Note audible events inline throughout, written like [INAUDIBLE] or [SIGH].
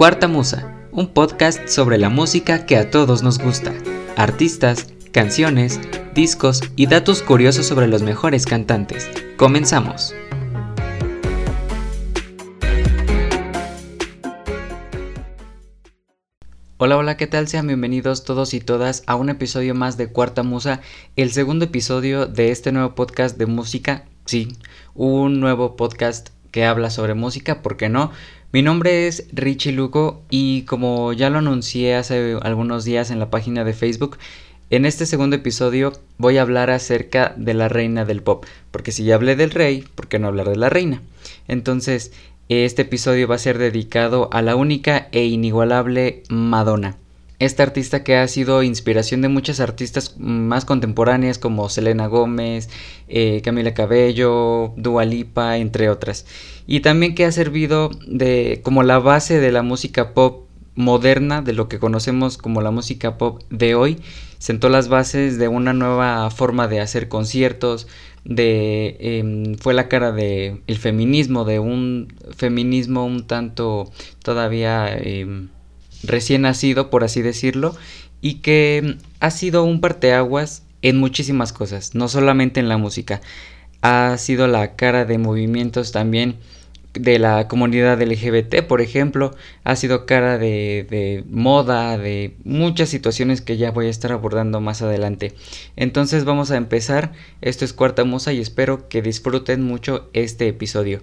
Cuarta Musa, un podcast sobre la música que a todos nos gusta, artistas, canciones, discos y datos curiosos sobre los mejores cantantes. Comenzamos. Hola, hola, ¿qué tal? Sean bienvenidos todos y todas a un episodio más de Cuarta Musa, el segundo episodio de este nuevo podcast de música. Sí, un nuevo podcast que habla sobre música, ¿por qué no? Mi nombre es Richie Luco y como ya lo anuncié hace algunos días en la página de Facebook, en este segundo episodio voy a hablar acerca de la reina del pop, porque si ya hablé del rey, ¿por qué no hablar de la reina? Entonces, este episodio va a ser dedicado a la única e inigualable Madonna. Esta artista que ha sido inspiración de muchas artistas más contemporáneas como Selena Gómez, eh, Camila Cabello, Dua Lipa, entre otras. Y también que ha servido de como la base de la música pop moderna, de lo que conocemos como la música pop de hoy. Sentó las bases de una nueva forma de hacer conciertos, de em, fue la cara de feminismo, de un feminismo un tanto todavía em, recién nacido, por así decirlo, y que ha sido un parteaguas en muchísimas cosas, no solamente en la música. Ha sido la cara de movimientos también de la comunidad LGBT, por ejemplo, ha sido cara de, de, moda, de muchas situaciones que ya voy a estar abordando más adelante. Entonces vamos a empezar, esto es Cuarta Musa y espero que disfruten mucho este episodio.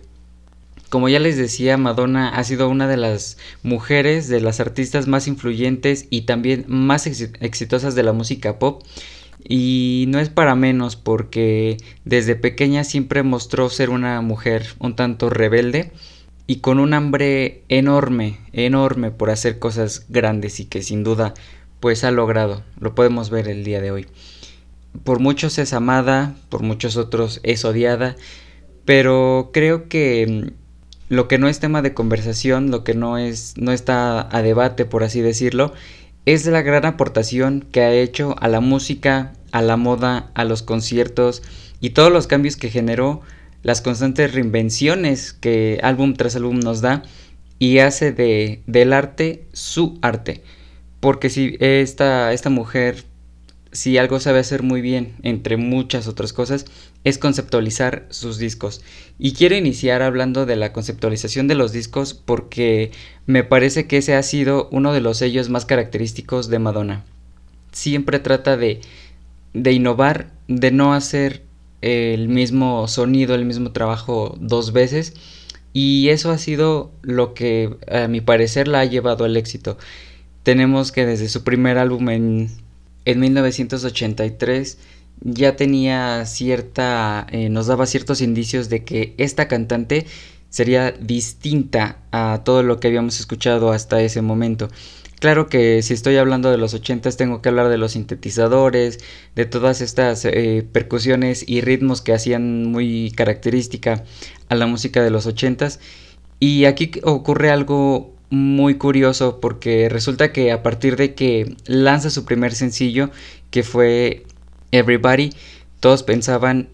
Como ya les decía, Madonna ha sido una de las mujeres, de las artistas más influyentes y también más exitosas de la música pop. Y no es para menos porque desde pequeña siempre mostró ser una mujer un tanto rebelde y con un hambre enorme, enorme por hacer cosas grandes y que sin duda pues ha logrado. Lo podemos ver el día de hoy. Por muchos es amada, por muchos otros es odiada, pero creo que lo que no es tema de conversación, lo que no es no está a debate por así decirlo, es la gran aportación que ha hecho a la música, a la moda, a los conciertos y todos los cambios que generó, las constantes reinvenciones que álbum tras álbum nos da y hace de, del arte su arte. Porque si esta, esta mujer si algo sabe hacer muy bien, entre muchas otras cosas, es conceptualizar sus discos. Y quiero iniciar hablando de la conceptualización de los discos porque me parece que ese ha sido uno de los sellos más característicos de Madonna. Siempre trata de, de innovar, de no hacer el mismo sonido, el mismo trabajo dos veces. Y eso ha sido lo que a mi parecer la ha llevado al éxito. Tenemos que desde su primer álbum en en 1983 ya tenía cierta, eh, nos daba ciertos indicios de que esta cantante sería distinta a todo lo que habíamos escuchado hasta ese momento. Claro que si estoy hablando de los 80 tengo que hablar de los sintetizadores, de todas estas eh, percusiones y ritmos que hacían muy característica a la música de los 80 y aquí ocurre algo muy curioso porque resulta que a partir de que lanza su primer sencillo, que fue Everybody, todos pensaban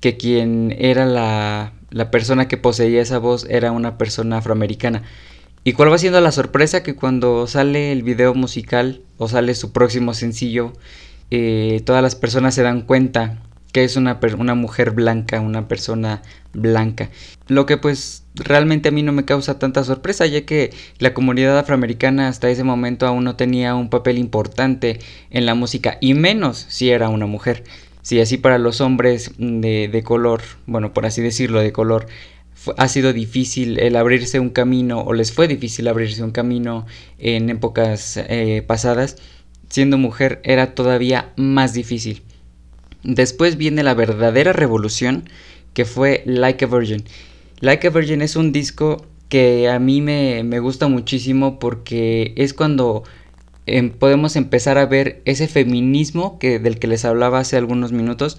que quien era la, la persona que poseía esa voz era una persona afroamericana. ¿Y cuál va siendo la sorpresa? Que cuando sale el video musical o sale su próximo sencillo, eh, todas las personas se dan cuenta que es una, una mujer blanca, una persona blanca. Lo que pues realmente a mí no me causa tanta sorpresa, ya que la comunidad afroamericana hasta ese momento aún no tenía un papel importante en la música, y menos si era una mujer. Si así para los hombres de, de color, bueno, por así decirlo, de color, ha sido difícil el abrirse un camino, o les fue difícil abrirse un camino en épocas eh, pasadas, siendo mujer era todavía más difícil. Después viene la verdadera revolución que fue Like a Virgin. Like a Virgin es un disco que a mí me, gusta muchísimo porque es cuando em, podemos empezar a ver ese feminismo que, del que les hablaba hace algunos minutos.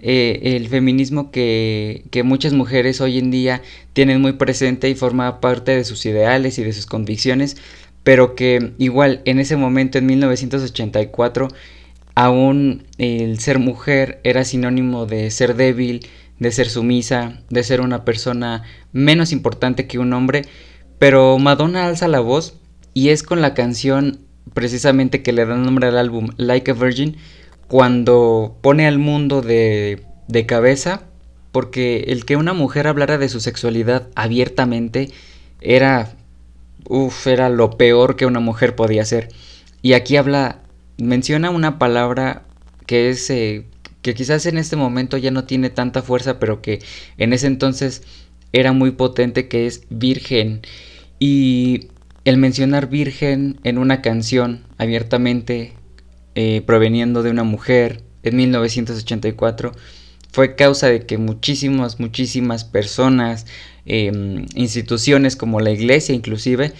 Eh, el feminismo que, que, muchas mujeres hoy en día tienen muy presente y forma parte de sus ideales y de sus convicciones, pero que igual en ese momento, en 1984, aún el ser mujer era sinónimo de ser débil, de ser sumisa, de ser una persona menos importante que un hombre, pero Madonna alza la voz y es con la canción precisamente que le da nombre al álbum Like a Virgin cuando pone al mundo de, de cabeza porque el que una mujer hablara de su sexualidad abiertamente era uf, era lo peor que una mujer podía hacer. Y aquí habla menciona una palabra que es eh, que quizás en este momento ya no tiene tanta fuerza, pero que en ese entonces era muy potente, que es virgen. Y el mencionar virgen en una canción abiertamente eh, proveniendo de una mujer en 1984 fue causa de que muchísimas, muchísimas personas, em, instituciones como la iglesia inclusive,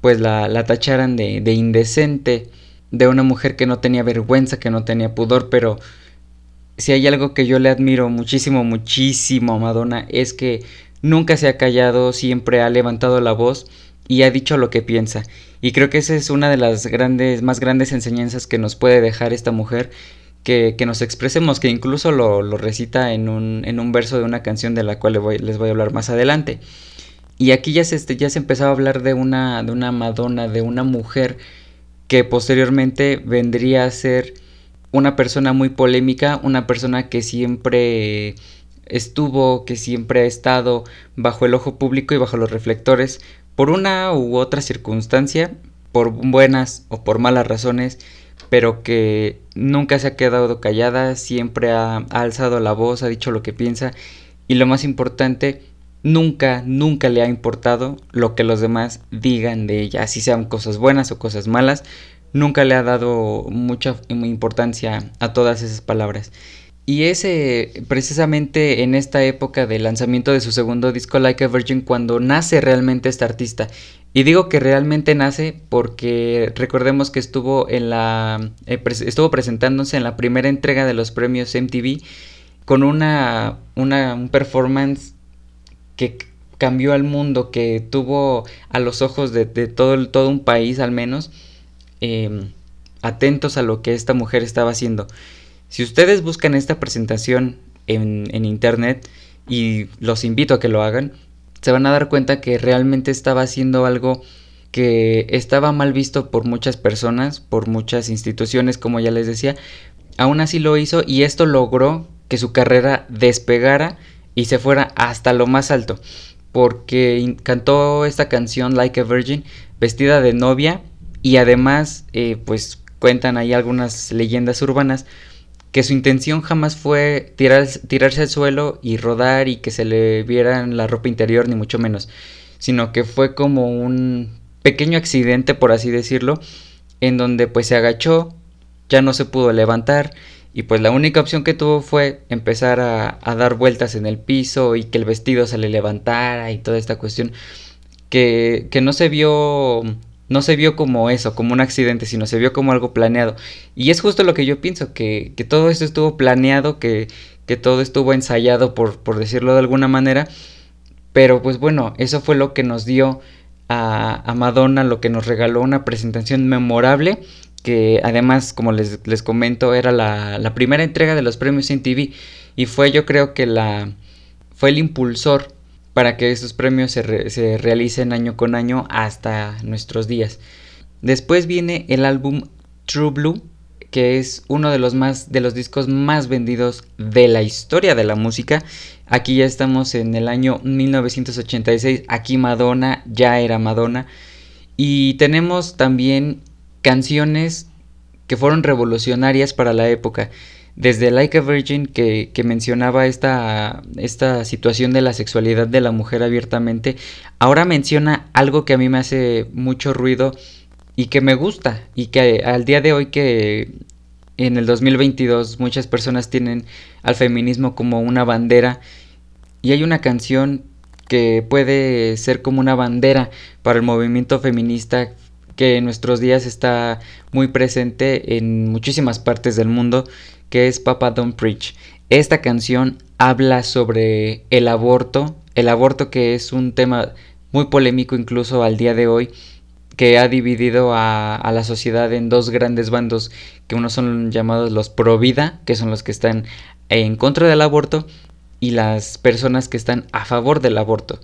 pues la, la tacharan de, de indecente, de una mujer que no tenía vergüenza, que no tenía pudor, pero si hay algo que yo le admiro muchísimo, muchísimo a Madonna es que nunca se ha callado, siempre ha levantado la voz y ha dicho lo que piensa. Y creo que esa es una de las grandes, más grandes enseñanzas que nos puede dejar esta mujer, que, que nos expresemos, que incluso lo, lo recita en un, en un, verso de una canción de la cual les voy, les voy a hablar más adelante. Y aquí ya se, ya se empezaba a hablar de una, de una Madonna, de una mujer que posteriormente vendría a ser una persona muy polémica, una persona que siempre estuvo, que siempre ha estado bajo el ojo público y bajo los reflectores por una u otra circunstancia, por buenas o por malas razones, pero que nunca se ha quedado callada, siempre ha, alzado la voz, ha dicho lo que piensa y lo más importante, nunca, nunca le ha importado lo que los demás digan de ella, así sean cosas buenas o cosas malas, nunca le ha dado mucha importancia a todas esas palabras. Y es precisamente en esta época del lanzamiento de su segundo disco Like a Virgin cuando nace realmente esta artista. Y digo que realmente nace porque recordemos que estuvo en la eh, estuvo presentándose en la primera entrega de los premios MTV con una, una un performance que cambió al mundo, que tuvo a los ojos de, todo, un país al menos Em, atentos a lo que esta mujer estaba haciendo. Si ustedes buscan esta presentación en, internet, y los invito a que lo hagan, se van a dar cuenta que realmente estaba haciendo algo que estaba mal visto por muchas personas, por muchas instituciones, como ya les decía. Aún así lo hizo y esto logró que su carrera despegara y se fuera hasta lo más alto. Porque cantó esta canción Like a Virgin vestida de novia y además eh, pues cuentan ahí algunas leyendas urbanas que su intención jamás fue tirar, tirarse al suelo y rodar y que se le viera la ropa interior ni mucho menos, sino que fue como un pequeño accidente por así decirlo, en donde pues se agachó, ya no se pudo levantar y pues la única opción que tuvo fue empezar a, dar vueltas en el piso y que el vestido se le levantara y toda esta cuestión que, que no se vio no se vio como eso, como un accidente, sino se vio como algo planeado. Y es justo lo que yo pienso, que, que todo esto estuvo planeado, que, que todo estuvo ensayado, por, por, decirlo de alguna manera. Pero pues bueno, eso fue lo que nos dio a, a Madonna, lo que nos regaló una presentación memorable, que además, como les, les comento, era la, la, primera entrega de los premios en TV. Y fue yo creo que la... fue el impulsor para que estos premios se, realicen año con año hasta nuestros días. Después viene el álbum True Blue, que es uno de los más de los discos más vendidos de la historia de la música. Aquí ya estamos en el año 1986, aquí Madonna ya era Madonna y tenemos también canciones que fueron revolucionarias para la época. Desde Like a Virgin que, mencionaba esta, esta situación de la sexualidad de la mujer abiertamente, ahora menciona algo que a mí me hace mucho ruido y que me gusta y que al día de hoy que en el 2022 muchas personas tienen al feminismo como una bandera y hay una canción que puede ser como una bandera para el movimiento feminista que en nuestros días está muy presente en muchísimas partes del mundo que es Papa Don't Preach. Esta canción habla sobre el aborto, el aborto que es un tema muy polémico incluso al día de hoy, que ha dividido a, la sociedad en dos grandes bandos, que unos son llamados los pro vida, que son los que están en contra del aborto, y las personas que están a favor del aborto.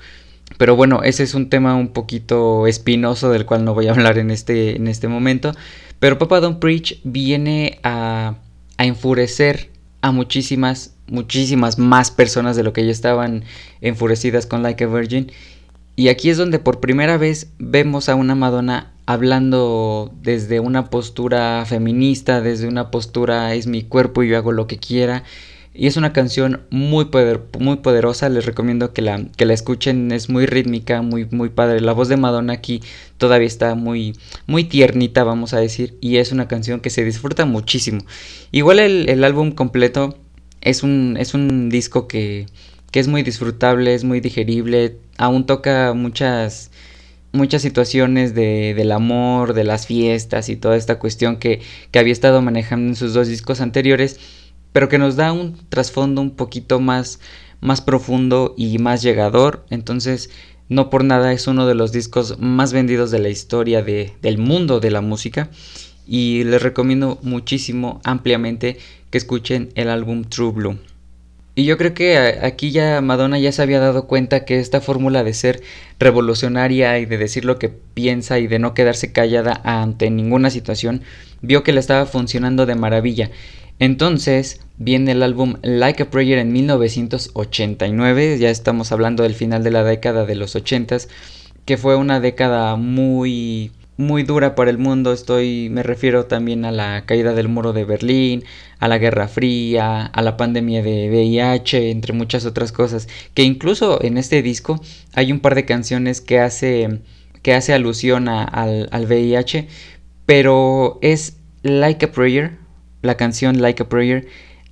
Pero bueno, ese es un tema un poquito espinoso del cual no voy a hablar en este, en este momento. Pero Papa Don't Preach viene a, a enfurecer a muchísimas, muchísimas más personas de lo que ya estaban enfurecidas con Like a Virgin. Y aquí es donde por primera vez vemos a una Madonna hablando desde una postura feminista, desde una postura es mi cuerpo y yo hago lo que quiera. Y es una canción muy, muy poderosa, les recomiendo que la, que la escuchen, es muy rítmica, muy, muy padre. La voz de Madonna aquí todavía está muy, muy tiernita, vamos a decir, y es una canción que se disfruta muchísimo. Igual el, álbum completo es un, es un disco que, que es muy disfrutable, es muy digerible, aún toca muchas muchas situaciones de, del amor, de las fiestas y toda esta cuestión que, que había estado manejando en sus dos discos anteriores pero que nos da un trasfondo un poquito más, más profundo y más llegador. Entonces, no por nada es uno de los discos más vendidos de la historia de, del mundo de la música. Y les recomiendo muchísimo, ampliamente, que escuchen el álbum True Blue. Y yo creo que aquí ya Madonna ya se había dado cuenta que esta fórmula de ser revolucionaria y de decir lo que piensa y de no quedarse callada ante ninguna situación, vio que le estaba funcionando de maravilla. Entonces viene el álbum Like a Prayer en 1989, ya estamos hablando del final de la década de los 80s, que fue una década muy muy dura para el mundo, estoy me refiero también a la caída del muro de Berlín, a la Guerra Fría, a la pandemia de VIH, entre muchas otras cosas, que incluso en este disco hay un par de canciones que hace que hace alusión al, al VIH, pero es Like a Prayer la canción Like a Prayer,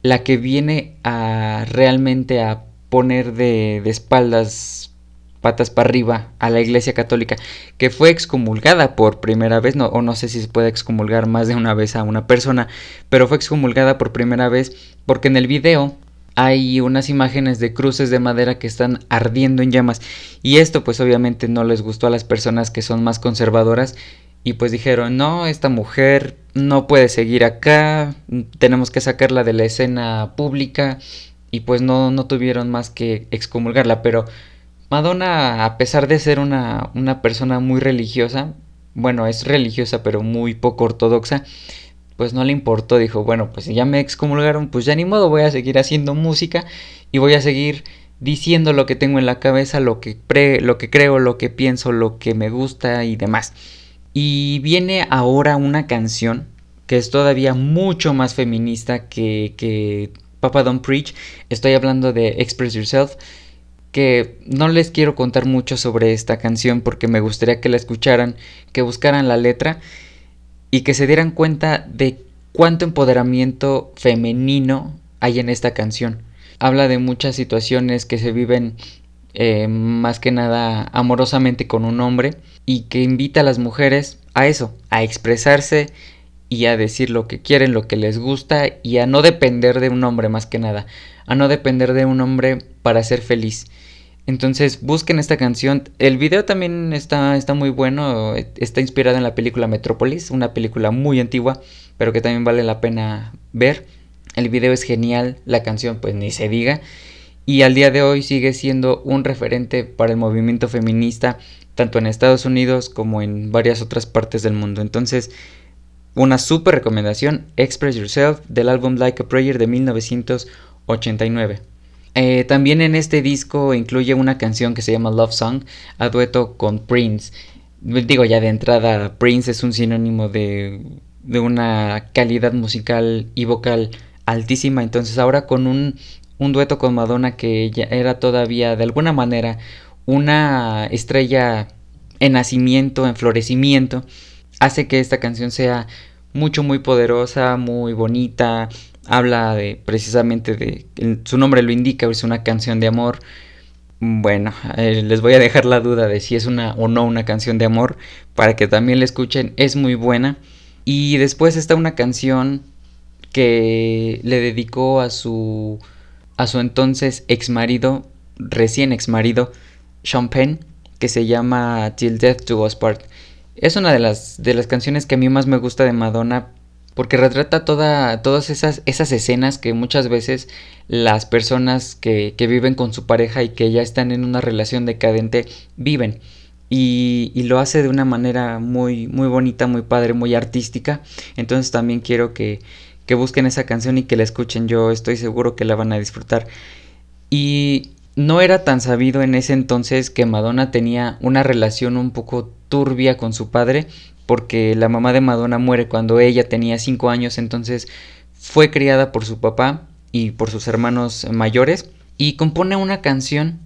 la que viene a realmente a poner de, espaldas patas para arriba a la Iglesia Católica, que fue excomulgada por primera vez, no, o no sé si se puede excomulgar más de una vez a una persona, pero fue excomulgada por primera vez porque en el video hay unas imágenes de cruces de madera que están ardiendo en llamas. Y esto pues obviamente no les gustó a las personas que son más conservadoras y pues dijeron, no, esta mujer no puede seguir acá, tenemos que sacarla de la escena pública y pues no, no tuvieron más que excomulgarla. Pero Madonna, a pesar de ser una, una persona muy religiosa, bueno, es religiosa pero muy poco ortodoxa, pues no le importó, dijo, bueno, pues si ya me excomulgaron, pues ya ni modo, voy a seguir haciendo música y voy a seguir diciendo lo que tengo en la cabeza, lo que, pre lo que creo, lo que pienso, lo que me gusta y demás. Y viene ahora una canción que es todavía mucho más feminista que, Papa Don't Preach. Estoy hablando de Express Yourself. Que no les quiero contar mucho sobre esta canción porque me gustaría que la escucharan, que buscaran la letra y que se dieran cuenta de cuánto empoderamiento femenino hay en esta canción. Habla de muchas situaciones que se viven eh, más que nada amorosamente con un hombre y que invita a las mujeres a eso, a expresarse y a decir lo que quieren, lo que les gusta y a no depender de un hombre más que nada, a no depender de un hombre para ser feliz. Entonces busquen esta canción. El video también está, está muy bueno. Está inspirado en la película Metrópolis, una película muy antigua, pero que también vale la pena ver. El video es genial, la canción pues ni se diga y al día de hoy sigue siendo un referente para el movimiento feminista tanto en Estados Unidos como en varias otras partes del mundo. Entonces, una super recomendación, Express Yourself del álbum Like a Prayer de 1989. Eh, también en este disco incluye una canción que se llama Love Song a dueto con Prince. Digo ya de entrada, Prince es un sinónimo de, de una calidad musical y vocal altísima. Entonces ahora con un un dueto con Madonna que ella era todavía de alguna manera una estrella en nacimiento, en florecimiento, hace que esta canción sea mucho muy poderosa, muy bonita, habla de precisamente de su nombre lo indica, es una canción de amor. Bueno, eh, les voy a dejar la duda de si es una o no una canción de amor para que también la escuchen, es muy buena. Y después está una canción que le dedicó a su a su entonces ex marido, recién ex marido, Sean Penn, que se llama Till Death to Us Part. Es una de las, de las canciones que a mí más me gusta de Madonna porque retrata toda, todas esas, esas escenas que muchas veces las personas que, que, viven con su pareja y que ya están en una relación decadente viven. Y, y, lo hace de una manera muy, muy bonita, muy padre, muy artística. Entonces también quiero que, que busquen esa canción y que la escuchen. Yo estoy seguro que la van a disfrutar. Y no era tan sabido en ese entonces que Madonna tenía una relación un poco turbia con su padre, porque la mamá de Madonna muere cuando ella tenía 5 años, entonces fue criada por su papá y por sus hermanos mayores y compone una canción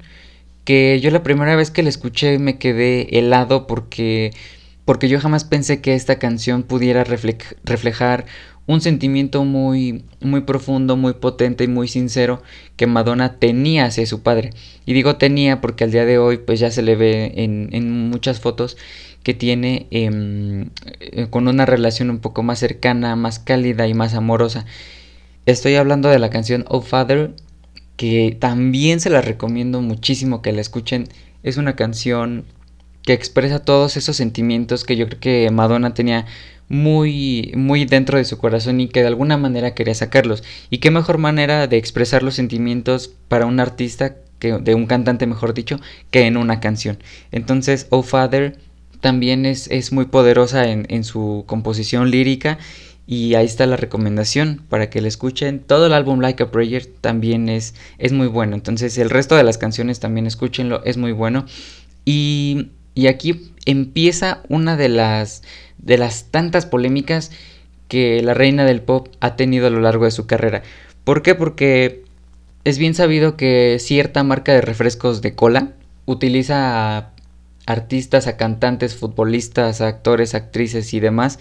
que yo la primera vez que la escuché me quedé helado porque porque yo jamás pensé que esta canción pudiera reflejar un sentimiento muy, muy profundo, muy potente y muy sincero que Madonna tenía hacia su padre. Y digo tenía porque al día de hoy pues ya se le ve en, en muchas fotos que tiene em, eh, con una relación un poco más cercana, más cálida y más amorosa. Estoy hablando de la canción Oh Father, que también se la recomiendo muchísimo que la escuchen. Es una canción que expresa todos esos sentimientos que yo creo que Madonna tenía muy, muy dentro de su corazón y que de alguna manera quería sacarlos. Y qué mejor manera de expresar los sentimientos para un artista, que, de un cantante mejor dicho, que en una canción. Entonces, Oh Father también es, es muy poderosa en, en, su composición lírica y ahí está la recomendación para que la escuchen. Todo el álbum Like a Prayer también es, es muy bueno. Entonces el resto de las canciones también escúchenlo, es muy bueno. Y, y aquí empieza una de las de las tantas polémicas que la reina del pop ha tenido a lo largo de su carrera. ¿Por qué? Porque es bien sabido que cierta marca de refrescos de cola utiliza a artistas, a cantantes, futbolistas, a actores, actrices y demás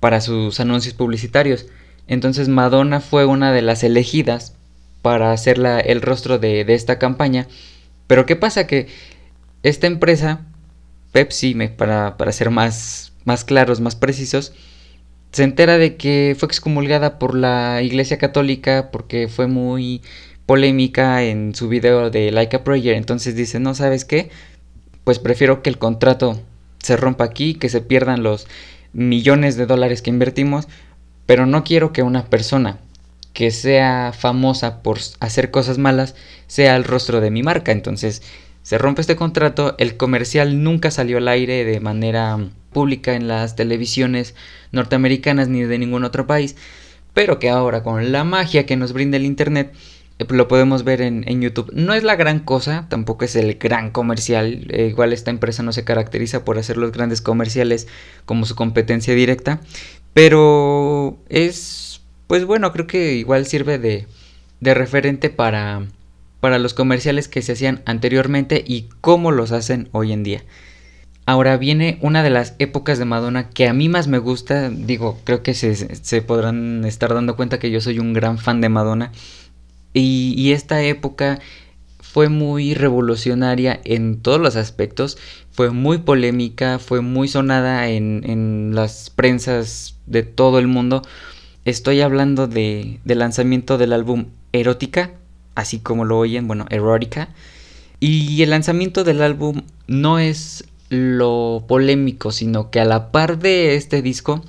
para sus anuncios publicitarios. Entonces Madonna fue una de las elegidas para hacer el rostro de, de esta campaña. Pero ¿qué pasa? Que esta empresa, Pepsi, para, para ser más más claros, más precisos, se entera de que fue excomulgada por la Iglesia Católica porque fue muy polémica en su video de Like a Prayer. Entonces dice, no, ¿sabes qué? Pues prefiero que el contrato se rompa aquí, que se pierdan los millones de dólares que invertimos, pero no quiero que una persona que sea famosa por hacer cosas malas sea el rostro de mi marca. Entonces se rompe este contrato, el comercial nunca salió al aire de manera pública en las televisiones norteamericanas ni de ningún otro país, pero que ahora con la magia que nos brinda el Internet eh, lo podemos ver en, YouTube. No es la gran cosa, tampoco es el gran comercial, eh, igual esta empresa no se caracteriza por hacer los grandes comerciales como su competencia directa, pero es, pues bueno, creo que igual sirve de, de referente para, para los comerciales que se hacían anteriormente y cómo los hacen hoy en día. Ahora viene una de las épocas de Madonna que a mí más me gusta. Digo, creo que se, podrán estar dando cuenta que yo soy un gran fan de Madonna. Y, esta época fue muy revolucionaria en todos los aspectos. Fue muy polémica, fue muy sonada en, en las prensas de todo el mundo. Estoy hablando de, del lanzamiento del álbum Erótica, así como lo oyen, bueno, Erótica. Y el lanzamiento del álbum no es lo polémico, sino que a la par de este disco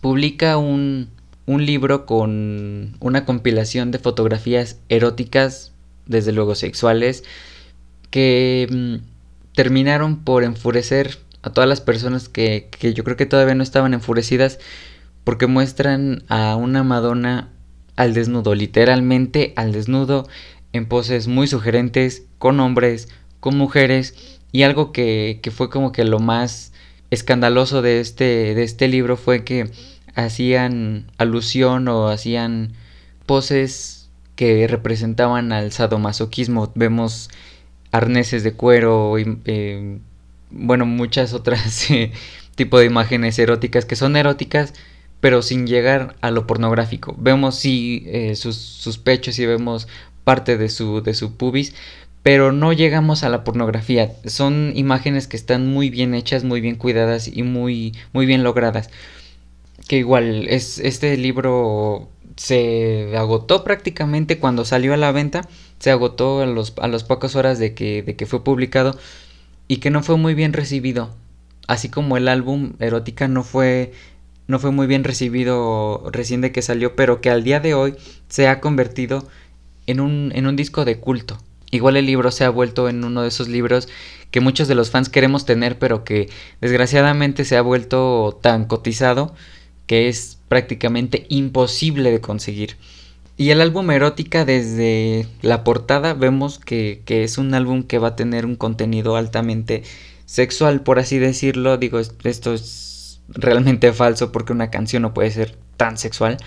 publica un, un libro con una compilación de fotografías eróticas, desde luego sexuales, que mm, terminaron por enfurecer a todas las personas que, que yo creo que todavía no estaban enfurecidas porque muestran a una Madonna al desnudo, literalmente al desnudo, en poses muy sugerentes, con hombres, con mujeres, y algo que, fue como que lo más escandaloso de este, de este libro fue que hacían alusión o hacían poses que representaban al sadomasoquismo. Vemos arneses de cuero y eh, bueno, muchas otras [LAUGHS] eh, tipo de imágenes eróticas que son eróticas, pero sin llegar a lo pornográfico. Vemos sí eh, sus, sus, pechos y vemos parte de su, de su pubis, pero no llegamos a la pornografía. Son imágenes que están muy bien hechas, muy bien cuidadas y muy, muy bien logradas. Que igual, es, este libro se agotó prácticamente cuando salió a la venta. Se agotó a, los, a las pocas horas de que, de que fue publicado y que no fue muy bien recibido. Así como el álbum Erótica no fue no fue muy bien recibido recién de que salió, pero que al día de hoy se ha convertido en un, en un disco de culto. Igual el libro se ha vuelto en uno de esos libros que muchos de los fans queremos tener, pero que desgraciadamente se ha vuelto tan cotizado que es prácticamente imposible de conseguir. Y el álbum Erótica desde la portada vemos que, que, es un álbum que va a tener un contenido altamente sexual, por así decirlo. Digo, esto es realmente falso porque una canción no puede ser tan sexual.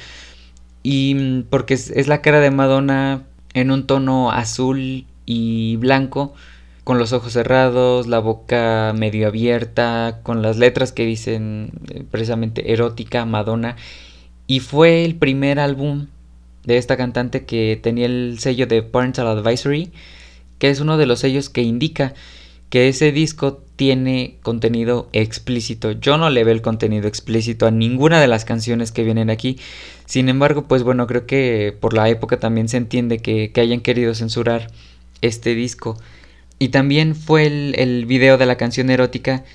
Y mm, porque es, la cara de Madonna en un tono azul y blanco, con los ojos cerrados, la boca medio abierta, con las letras que dicen eh, precisamente erótica, Madonna. Y fue el primer álbum de esta cantante que tenía el sello de Parental Advisory, que es uno de los sellos que indica que ese disco tiene contenido explícito. Yo no le veo el contenido explícito a ninguna de las canciones que vienen aquí. Sin embargo, pues bueno, creo que por la época también se entiende que, que hayan querido censurar este disco. Y también fue el, el, video de la canción erótica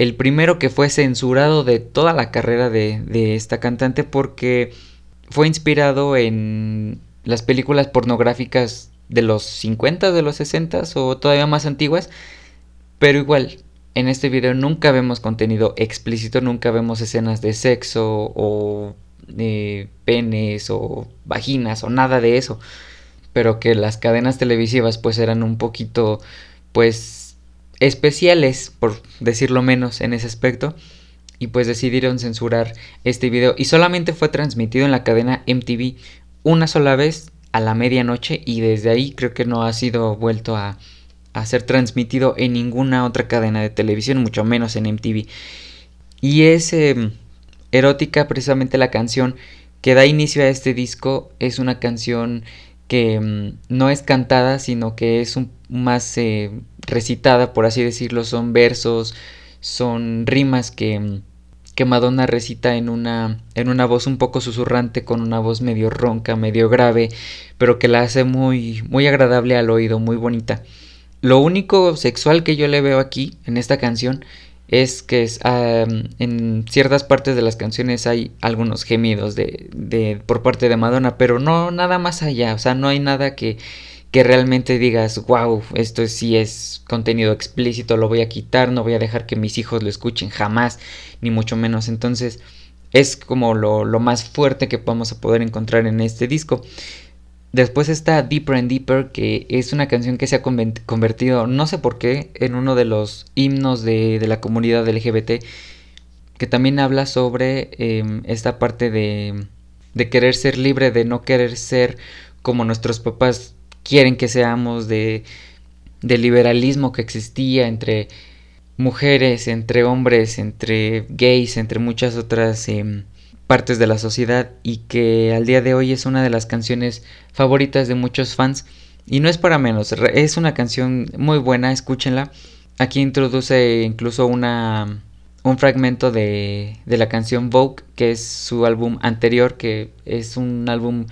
el primero que fue censurado de toda la carrera de, de esta cantante porque fue inspirado en las películas pornográficas de los 50, de los 60 o todavía más antiguas. Pero igual, en este video nunca vemos contenido explícito, nunca vemos escenas de sexo o de penes o vaginas o nada de eso. Pero que las cadenas televisivas pues eran un poquito pues especiales por decirlo menos en ese aspecto. Y pues decidieron censurar este video. Y solamente fue transmitido en la cadena MTV una sola vez a la medianoche. Y desde ahí creo que no ha sido vuelto a, a ser transmitido en ninguna otra cadena de televisión, mucho menos en MTV. Y es em, erótica precisamente la canción que da inicio a este disco, es una canción que mm, no es cantada, sino que es un, más eh, recitada, por así decirlo, son versos, son rimas que, que Madonna recita en una, en una voz un poco susurrante, con una voz medio ronca, medio grave, pero que la hace muy, muy agradable al oído, muy bonita. Lo único sexual que yo le veo aquí, en esta canción, es que es, en ciertas partes de las canciones hay algunos gemidos de, de, por parte de Madonna, pero no nada más allá, o sea, no hay nada que, que realmente digas, wow, esto sí es contenido explícito, lo voy a quitar, no voy a dejar que mis hijos lo escuchen jamás, ni mucho menos. Entonces, es como lo, lo más fuerte que vamos a poder encontrar en este disco. Después está Deeper and Deeper, que es una canción que se ha convertido, no sé por qué, en uno de los himnos de, la comunidad LGBT, que también habla sobre em, esta parte de, de querer ser libre, de no querer ser como nuestros papás quieren que seamos, de, de liberalismo que existía entre mujeres, entre hombres, entre gays, entre muchas otras eh, partes de la sociedad y que al día de hoy es una de las canciones favoritas de muchos fans y no es para menos, es una canción muy buena, escúchenla. Aquí introduce incluso una un fragmento de, de la canción Vogue, que es su álbum anterior, que es un álbum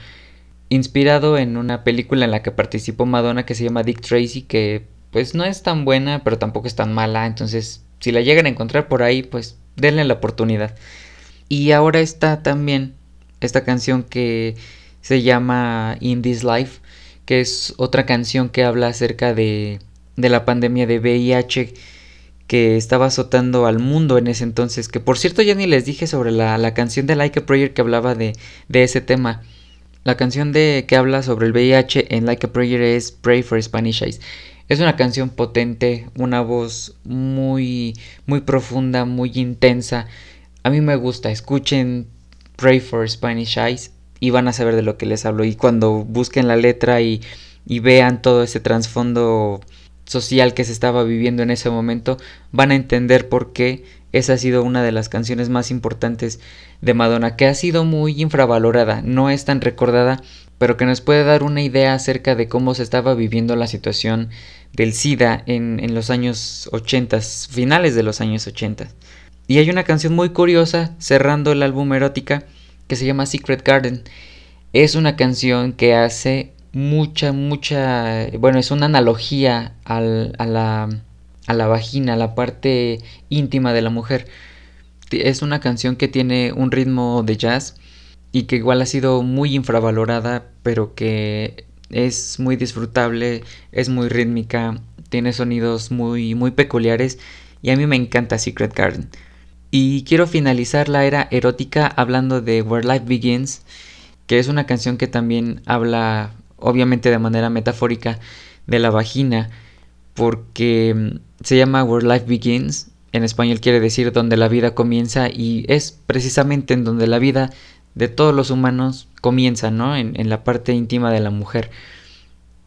inspirado en una película en la que participó Madonna que se llama Dick Tracy, que pues no es tan buena, pero tampoco es tan mala, entonces si la llegan a encontrar por ahí, pues denle la oportunidad. Y ahora está también esta canción que se llama In This Life, que es otra canción que habla acerca de, de la pandemia de VIH que estaba azotando al mundo en ese entonces. Que por cierto ya ni les dije sobre la, la canción de Like a Prayer que hablaba de, de, ese tema. La canción de que habla sobre el VIH en Like a Prayer es Pray for Spanish Eyes. Es una canción potente, una voz muy muy profunda, muy intensa a mí me gusta, escuchen Pray for Spanish Eyes y van a saber de lo que les hablo. Y cuando busquen la letra y, y vean todo ese trasfondo social que se estaba viviendo en ese momento, van a entender por qué esa ha sido una de las canciones más importantes de Madonna, que ha sido muy infravalorada, no es tan recordada, pero que nos puede dar una idea acerca de cómo se estaba viviendo la situación del SIDA en, en los años 80, finales de los años 80. Y hay una canción muy curiosa cerrando el álbum erótica que se llama Secret Garden. Es una canción que hace mucha, mucha, bueno, es una analogía al, a, la, a la vagina, a la parte íntima de la mujer. es una canción que tiene un ritmo de jazz y que igual ha sido muy infravalorada, pero que es muy disfrutable, es muy rítmica, tiene sonidos muy muy peculiares y a mí me encanta Secret Garden. Y quiero finalizar la era erótica hablando de Where Life Begins, que es una canción que también habla obviamente de manera metafórica de la vagina, porque mm, se llama Where Life Begins, en español quiere decir donde la vida comienza y es precisamente en donde la vida de todos los humanos comienza, ¿no? En, en, la parte íntima de la mujer.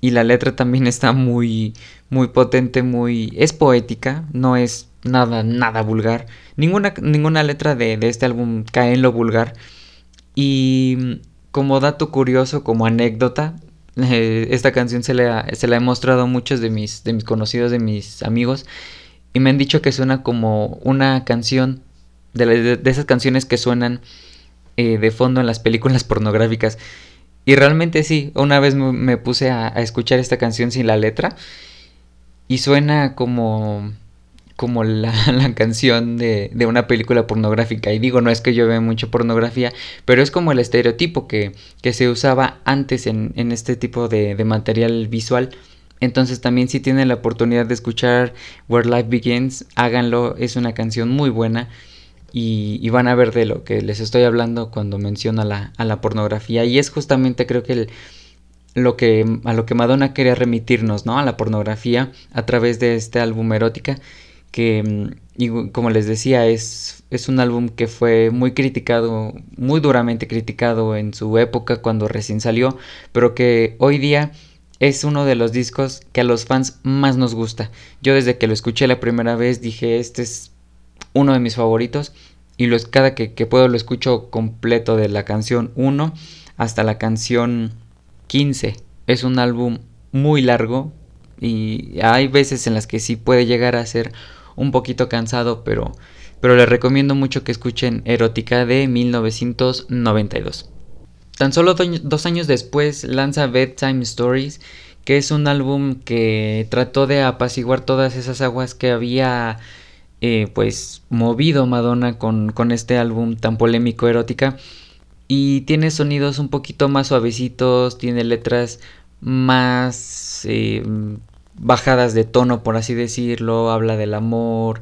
Y la letra también está muy, muy potente, muy... es poética, no es nada, nada vulgar. Ninguna, ninguna letra de, de este álbum cae en lo vulgar. Y mm, como dato curioso, como anécdota, eh, esta canción se la, se la he mostrado a muchos de mis, de mis conocidos, de mis amigos, y me han dicho que suena como una canción, de, de, esas canciones que suenan eh, de fondo en las películas [LAUGHS] pornográficas. Y realmente sí, una vez me, puse a, a, escuchar esta canción sin la letra, y suena como como la, [LAUGHS] la canción de, de, una película pornográfica. Y digo, no es que yo vea mucho pornografía, pero es como el estereotipo que, que se usaba antes en, en este tipo de, de, material visual. Entonces también si tienen la oportunidad de escuchar Where Life Begins, háganlo, es una canción muy buena. Y, van a ver de lo que les estoy hablando cuando menciono a la, a la pornografía. Y es justamente creo que el, lo que, a lo que Madonna quería remitirnos, ¿no? A la pornografía a través de este álbum erótica que, mm, y como les decía, es, es un álbum que fue muy criticado, muy duramente criticado en su época cuando recién salió, pero que hoy día es uno de los discos que a los fans más nos gusta. Yo desde que lo escuché la primera vez dije, este es uno de mis favoritos y los, cada que, que puedo lo escucho completo de la canción 1 hasta la canción 15. Es un álbum muy largo y hay veces en las que sí puede llegar a ser un poquito cansado, pero, pero les recomiendo mucho que escuchen Erótica de 1992. Tan solo dos años después lanza Bedtime Stories, que es un álbum que trató de apaciguar todas esas aguas que había eh, pues movido Madonna con, con este álbum tan polémico erótica. Y tiene sonidos un poquito más suavecitos, tiene letras más eh, bajadas de tono, por así decirlo, habla del amor,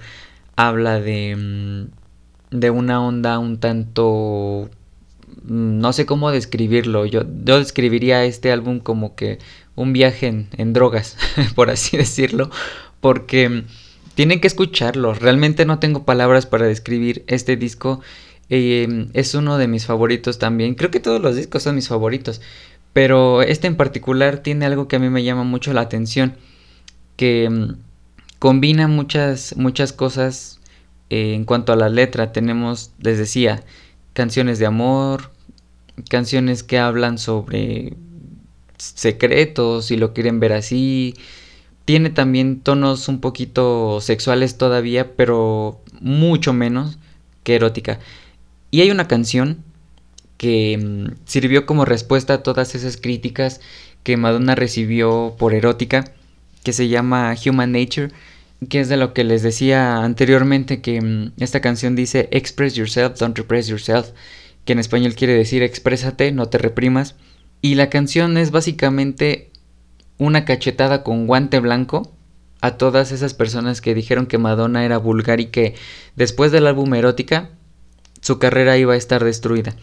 habla de, mm, de una onda un tanto... Mm, no sé cómo describirlo, yo, yo describiría este álbum como que un viaje en, en drogas, [LAUGHS] por así decirlo, porque mm, tienen que escucharlo, realmente no tengo palabras para describir este disco, es uno de mis favoritos también, creo que todos los discos son mis favoritos, pero este en particular tiene algo que a mí me llama mucho la atención, que mm, combina muchas, muchas cosas eh, en cuanto a la letra. Tenemos, les decía, canciones de amor, canciones que hablan sobre secretos, si lo quieren ver así. Tiene también tonos un poquito sexuales todavía, pero mucho menos que erótica. Y hay una canción que mm, sirvió como respuesta a todas esas críticas que Madonna recibió por erótica que se llama Human Nature, que es de lo que les decía anteriormente, que mm, esta canción dice Express yourself, don't repress yourself, que en español quiere decir exprésate, no te reprimas. Y la canción es básicamente una cachetada con guante blanco a todas esas personas que dijeron que Madonna era vulgar y que después del álbum Erótica su carrera iba a estar destruida.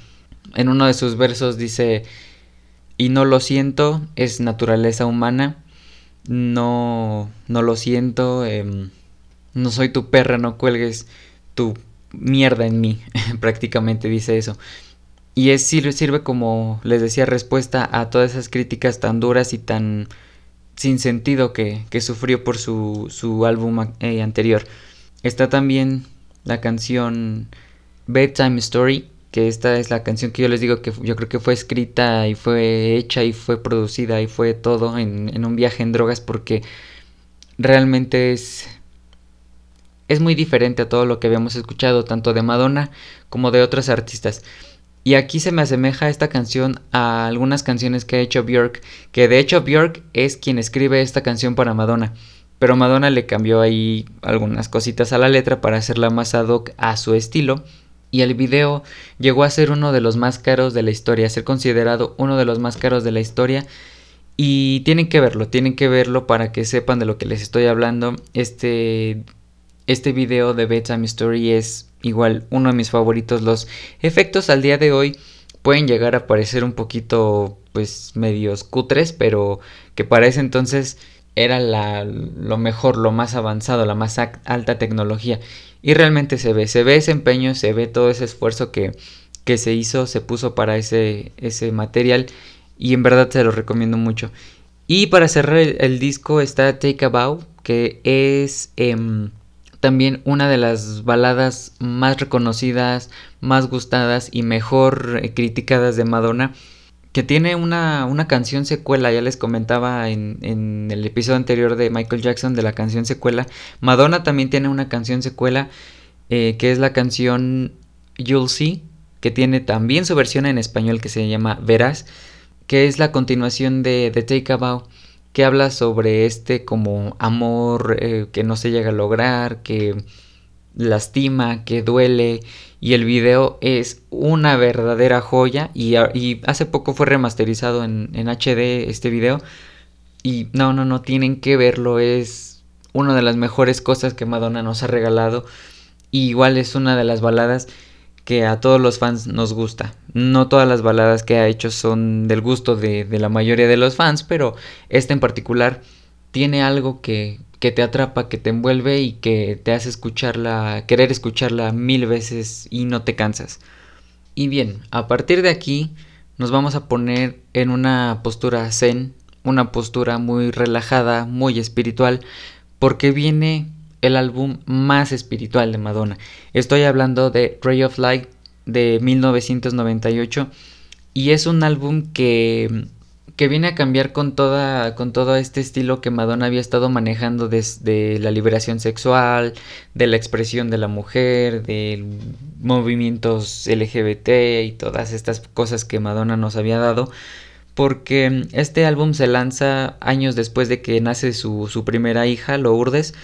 En uno de sus versos dice, y no lo siento, es naturaleza humana, no, no lo siento, eh, no soy tu perra, no cuelgues tu mierda en mí, [LAUGHS] prácticamente dice eso. Y es, sirve, sirve como, les decía, respuesta a todas esas críticas tan duras y tan sin sentido que, que sufrió por su, su álbum eh, anterior. Está también la canción Bedtime Story, que esta es la canción que yo les digo que yo creo que fue escrita y fue hecha y fue producida y fue todo en, en un viaje en drogas porque realmente es es muy diferente a todo lo que habíamos escuchado tanto de Madonna como de otros artistas. Y aquí se me asemeja esta canción a algunas canciones que ha hecho Björk, que de hecho Björk es quien escribe esta canción para Madonna. pero Madonna le cambió ahí algunas cositas a la letra para hacerla más ad hoc a su estilo. Y el video llegó a ser uno de los más caros de la historia, a ser considerado uno de los más caros de la historia. Y tienen que verlo, tienen que verlo para que sepan de lo que les estoy hablando. Este, este video de Bedtime Story es igual uno de mis favoritos. Los efectos al día de hoy pueden llegar a parecer un poquito pues medios cutres, pero que para ese entonces era la, lo mejor, lo más avanzado, la más alta tecnología. Y realmente se ve, se ve ese empeño, se ve todo ese esfuerzo que, que se hizo, se puso para ese, ese material y en verdad se lo recomiendo mucho. Y para cerrar el, disco está Take a Bow, que es em, también una de las baladas más reconocidas, más gustadas y mejor eh, criticadas de Madonna que tiene una, una, canción secuela, ya les comentaba en, en, el episodio anterior de Michael Jackson de la canción secuela. Madonna también tiene una canción secuela eh, que es la canción You'll See, que tiene también su versión en español que se llama Verás, que es la continuación de, The Take a Bow, que habla sobre este como amor eh, que no se llega a lograr, que lastima, que duele y el video es una verdadera joya y, hace poco fue remasterizado en, HD este video y no, no, no, tienen que verlo, es una de las mejores cosas que Madonna nos ha regalado y igual es una de las baladas que a todos los fans nos gusta. No todas las baladas que ha hecho son del gusto de, de la mayoría de los fans, pero esta en particular tiene algo que, que te atrapa, que te envuelve y que te hace escucharla, querer escucharla mil veces y no te cansas. Y bien, a partir de aquí nos vamos a poner en una postura zen, una postura muy relajada, muy espiritual, porque viene el álbum más espiritual de Madonna. Estoy hablando de Ray of Light de 1998 y es un álbum que que viene a cambiar con toda con todo este estilo que Madonna había estado manejando desde la liberación sexual, de la expresión de la mujer, de movimientos LGBT y todas estas cosas que Madonna nos había dado, porque este álbum se lanza años después de que nace su, su primera hija, Lourdes,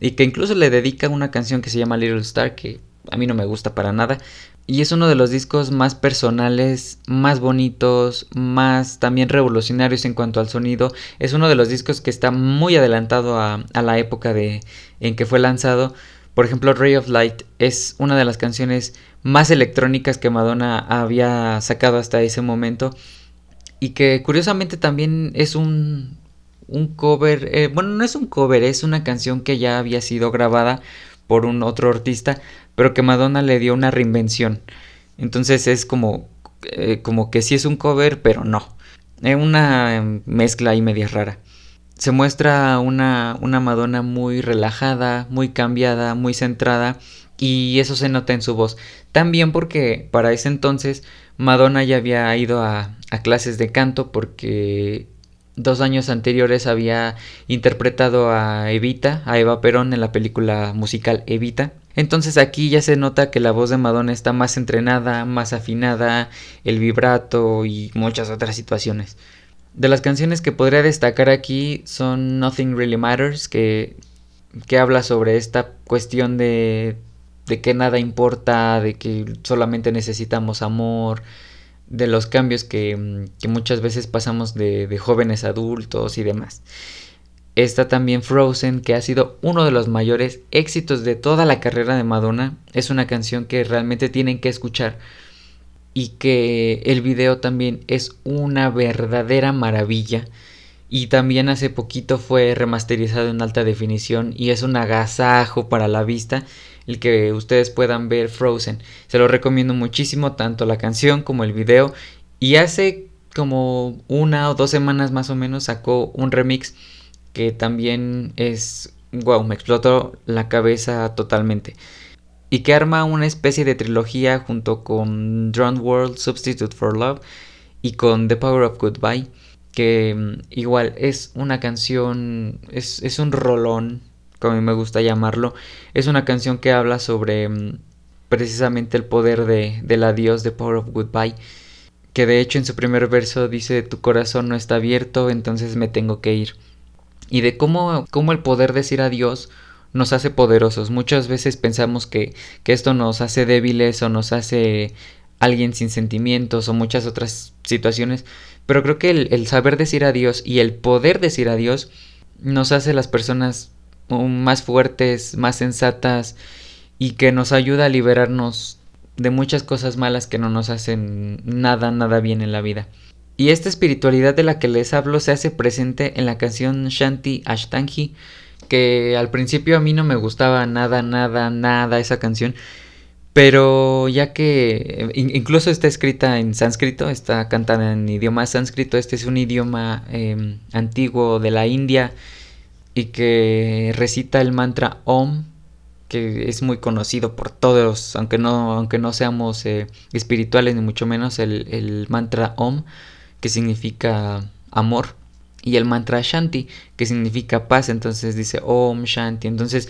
y que incluso le dedica una canción que se llama Little Star, que a mí no me gusta para nada, y es uno de los discos más personales, más bonitos, más también revolucionarios en cuanto al sonido. Es uno de los discos que está muy adelantado a, la época de, en que fue lanzado. Por ejemplo, Ray of Light es una de las canciones más electrónicas que Madonna había sacado hasta ese momento. Y que curiosamente también es un, un cover. Eh, bueno, no es un cover, es una canción que ya había sido grabada por un otro artista pero que Madonna le dio una reinvención. Entonces es como, eh, como que sí es un cover, pero no. Es una mezcla ahí media rara. Se muestra una, una Madonna muy relajada, muy cambiada, muy centrada y eso se nota en su voz. También porque para ese entonces Madonna ya había ido a, a clases de canto porque dos años anteriores había interpretado a Evita, a Eva Perón en la película musical Evita. Entonces aquí ya se nota que la voz de Madonna está más entrenada, más afinada, el vibrato y muchas otras situaciones. De las canciones que podría destacar aquí son Nothing Really Matters, que, que habla sobre esta cuestión de, de que nada importa, de que solamente necesitamos amor, de los cambios que, que muchas veces pasamos de, de jóvenes adultos y demás. Está también Frozen, que ha sido uno de los mayores éxitos de toda la carrera de Madonna. Es una canción que realmente tienen que escuchar. Y que el video también es una verdadera maravilla. Y también hace poquito fue remasterizado en alta definición y es un agasajo para la vista el que ustedes puedan ver Frozen. Se lo recomiendo muchísimo, tanto la canción como el video. Y hace como una o dos semanas más o menos sacó un remix que también es, wow, me explotó la cabeza totalmente. Y que arma una especie de trilogía junto con Drone World Substitute for Love y con The Power of Goodbye, que mm, igual es una canción, es, es un rolón, a mí me gusta llamarlo, es una canción que habla sobre mm, precisamente el poder de, del adiós, The Power of Goodbye, que de hecho en su primer verso dice tu corazón no está abierto, entonces me tengo que ir. y de cómo, cómo el poder decir adiós nos hace poderosos. Muchas veces pensamos que, que esto nos hace débiles o nos hace alguien sin sentimientos o muchas otras situaciones, pero creo que el, saber decir adiós y el poder decir adiós nos hace las personas más fuertes, más sensatas y que nos ayuda a liberarnos de muchas cosas malas que no nos hacen nada, nada bien en la vida. Y esta espiritualidad de la que les hablo se hace presente en la canción Shanti Ashtangi, que al principio a mí no me gustaba nada, nada, nada esa canción, pero ya que incluso está escrita en sánscrito, está cantada en idioma sánscrito, este es un idioma em, antiguo de la India y que recita el mantra Om, que es muy conocido por todos, aunque no, aunque no seamos eh, espirituales ni mucho menos, el, el mantra Om, que significa amor y el mantra Shanti, que significa paz, entonces dice Om Shanti. Entonces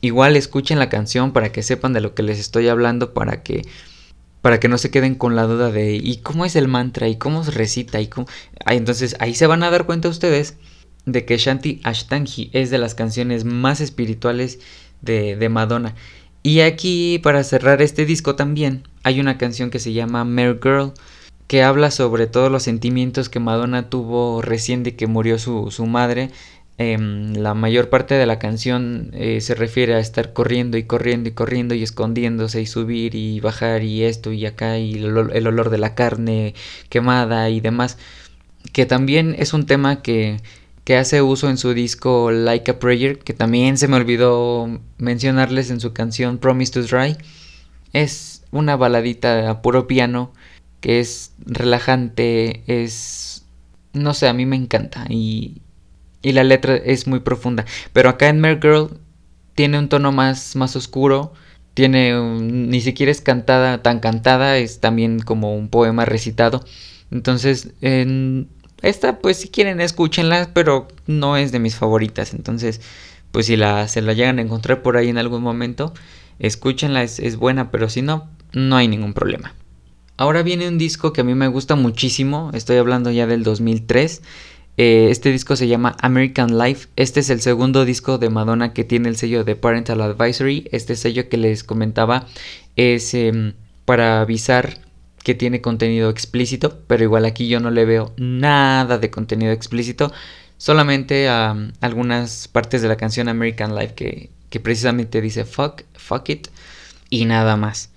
Igual escuchen la canción para que sepan de lo que les estoy hablando, para que para que no se queden con la duda de ¿y cómo es el mantra? ¿y cómo se recita? ¿y cómo? entonces ahí se van a dar cuenta ustedes de que Shanti Ashtangi es de las canciones más espirituales de, de Madonna. Y aquí, para cerrar este disco también, hay una canción que se llama Mere Girl, que habla sobre todos los sentimientos que Madonna tuvo recién de que murió su, su madre Em, la mayor parte de la canción eh, se refiere a estar corriendo y corriendo y corriendo y escondiéndose y subir y bajar y esto y acá y el, olor de la carne quemada y demás. Que también es un tema que, que hace uso en su disco Like a Prayer, que también se me olvidó mencionarles en su canción Promise to Dry. Es una baladita a puro piano que es relajante, es... no sé, a mí me encanta y, y la letra es muy profunda. Pero acá en Mere Girl tiene un tono más, más oscuro. Tiene ni siquiera es cantada, tan cantada, es también como un poema recitado. Entonces, en esta, pues si quieren, escúchenla, pero no es de mis favoritas. Entonces, pues si la, se la llegan a encontrar por ahí en algún momento, escúchenla, es, es buena, pero si no, no hay ningún problema. Ahora viene un disco que a mí me gusta muchísimo, estoy hablando ya del 2003. Eh, este disco se llama American Life. Este es el segundo disco de Madonna que tiene el sello de Parental Advisory. Este sello que les comentaba es em, para avisar que tiene contenido explícito, pero igual aquí yo no le veo nada de contenido explícito, solamente algunas partes de la canción American Life que, que precisamente dice fuck, fuck it y nada más.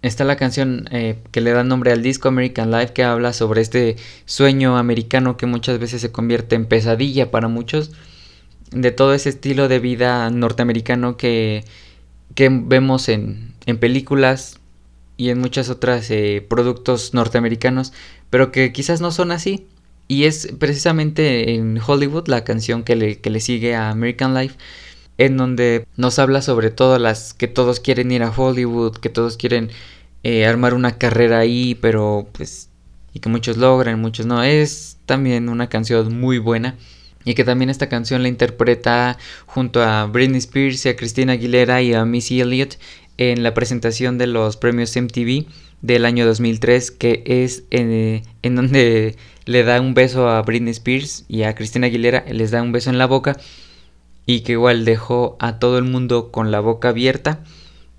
Está la canción eh, que le da nombre al disco American Life que habla sobre este sueño americano que muchas veces se convierte en pesadilla para muchos de todo ese estilo de vida norteamericano que, que vemos en, en, películas y en muchas otras eh, productos norteamericanos pero que quizás no son así y es precisamente en Hollywood la canción que le, que le sigue a American Life en donde nos habla sobre todas las que todos quieren ir a Hollywood, que todos quieren eh, armar una carrera ahí, pero pues y que muchos logran, muchos no. Es también una canción muy buena y que también esta canción la interpreta junto a Britney Spears, y a Christina Aguilera y a Missy Elliott en la presentación de los premios MTV del año 2003 que es en, en donde le da un beso a Britney Spears y a Christina Aguilera les da un beso en la boca y que igual dejó a todo el mundo con la boca abierta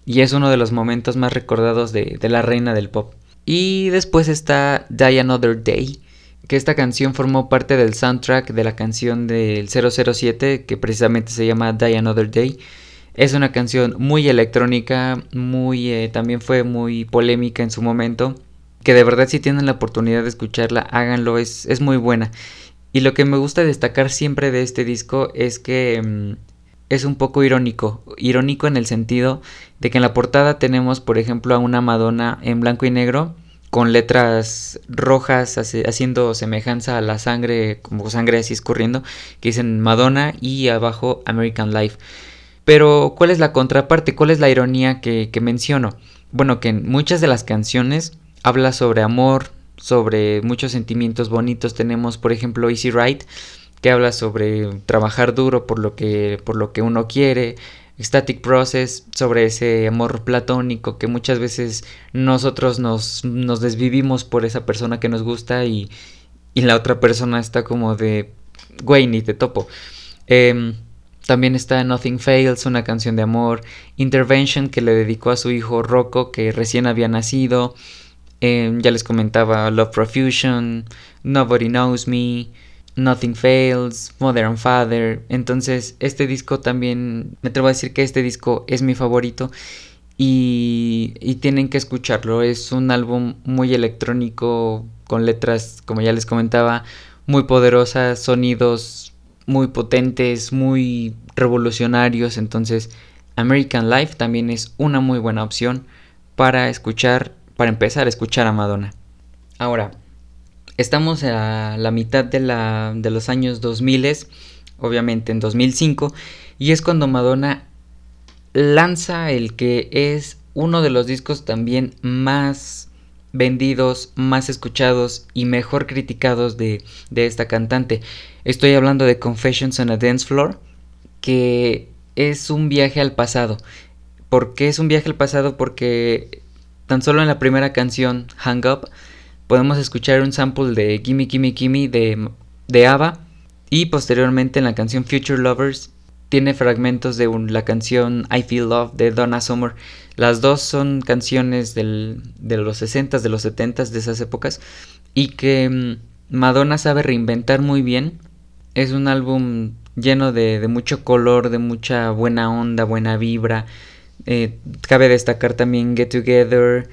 y es uno de los momentos más recordados de, la reina del pop. Y después está Die Another Day, que esta canción formó parte del soundtrack de la canción del 007 que precisamente se llama Die Another Day. Es una canción muy electrónica, muy eh, también fue muy polémica en su momento. Que de verdad si tienen la oportunidad de escucharla, háganlo, es, es muy buena. Y lo que me gusta destacar siempre de este disco es que mm, es un poco irónico. Irónico en el sentido de que en la portada tenemos, por ejemplo, a una Madonna en blanco y negro con letras rojas haciendo semejanza a la sangre, como sangre así escurriendo, que dicen Madonna y abajo American Life. Pero, ¿cuál es la contraparte? ¿Cuál es la ironía que, menciono? Bueno, que en muchas de las canciones habla sobre amor, sobre muchos sentimientos bonitos. Tenemos, por ejemplo, Easy Ride, que habla sobre trabajar duro por lo que, por lo que uno quiere. Static Process, sobre ese amor platónico que muchas veces nosotros nos, nos desvivimos por esa persona que nos gusta y, y la otra persona está como de, güey, ni te topo. Em, también está Nothing Fails, una canción de amor. Intervention que le dedicó a su hijo Rocco, que recién había nacido. Em, ya les comentaba Love Profusion, Nobody Knows Me, Nothing Fails, Mother and Father. Entonces, este disco también, me atrevo a decir que este disco es mi favorito y, y tienen que escucharlo. Es un álbum muy electrónico, con letras, como ya les comentaba, muy poderosas, sonidos muy potentes, muy revolucionarios. Entonces, American Life también es una muy buena opción para escuchar, para empezar a escuchar a Madonna. Ahora, estamos a la mitad de, la, de los años 2000, obviamente en 2005, y es cuando Madonna lanza el que es uno de los discos también más vendidos, más escuchados y mejor criticados de, de esta cantante. Estoy hablando de Confessions on a Dance Floor, que es un viaje al pasado. ¿Por qué es un viaje al pasado? Porque tan solo en la primera canción, Hang Up, podemos escuchar un sample de Gimme Gimme Gimme de, de ABBA y posteriormente en la canción Future Lovers tiene fragmentos de la canción I Feel Love de Donna Summer. Las dos son canciones de los 60s, de los 70s, de esas épocas. Y que mm, Madonna sabe reinventar muy bien. Es un álbum lleno de, mucho color, de mucha buena onda, buena vibra. Eh, cabe destacar también Get Together,